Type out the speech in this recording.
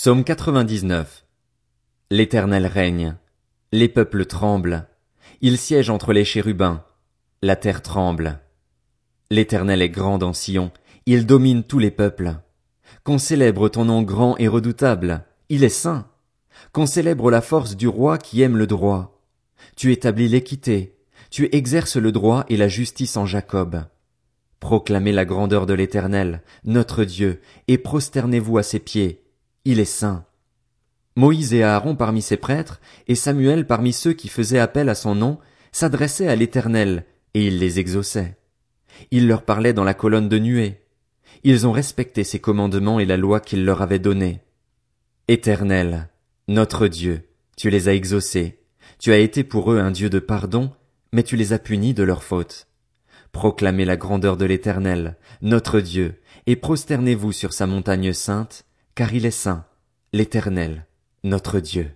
Psaume 99. L'Éternel règne. Les peuples tremblent. Il siège entre les chérubins. La terre tremble. L'Éternel est grand dans Sion. Il domine tous les peuples. Qu'on célèbre ton nom grand et redoutable. Il est saint. Qu'on célèbre la force du roi qui aime le droit. Tu établis l'équité. Tu exerces le droit et la justice en Jacob. Proclamez la grandeur de l'Éternel, notre Dieu, et prosternez-vous à ses pieds il est saint. Moïse et Aaron parmi ses prêtres, et Samuel parmi ceux qui faisaient appel à son nom, s'adressaient à l'Éternel, et il les exauçait. Il leur parlait dans la colonne de nuée. Ils ont respecté ses commandements et la loi qu'il leur avait donnée. Éternel, notre Dieu, tu les as exaucés. Tu as été pour eux un Dieu de pardon, mais tu les as punis de leurs fautes. Proclamez la grandeur de l'Éternel, notre Dieu, et prosternez-vous sur sa montagne sainte, car il est saint, l'Éternel, notre Dieu.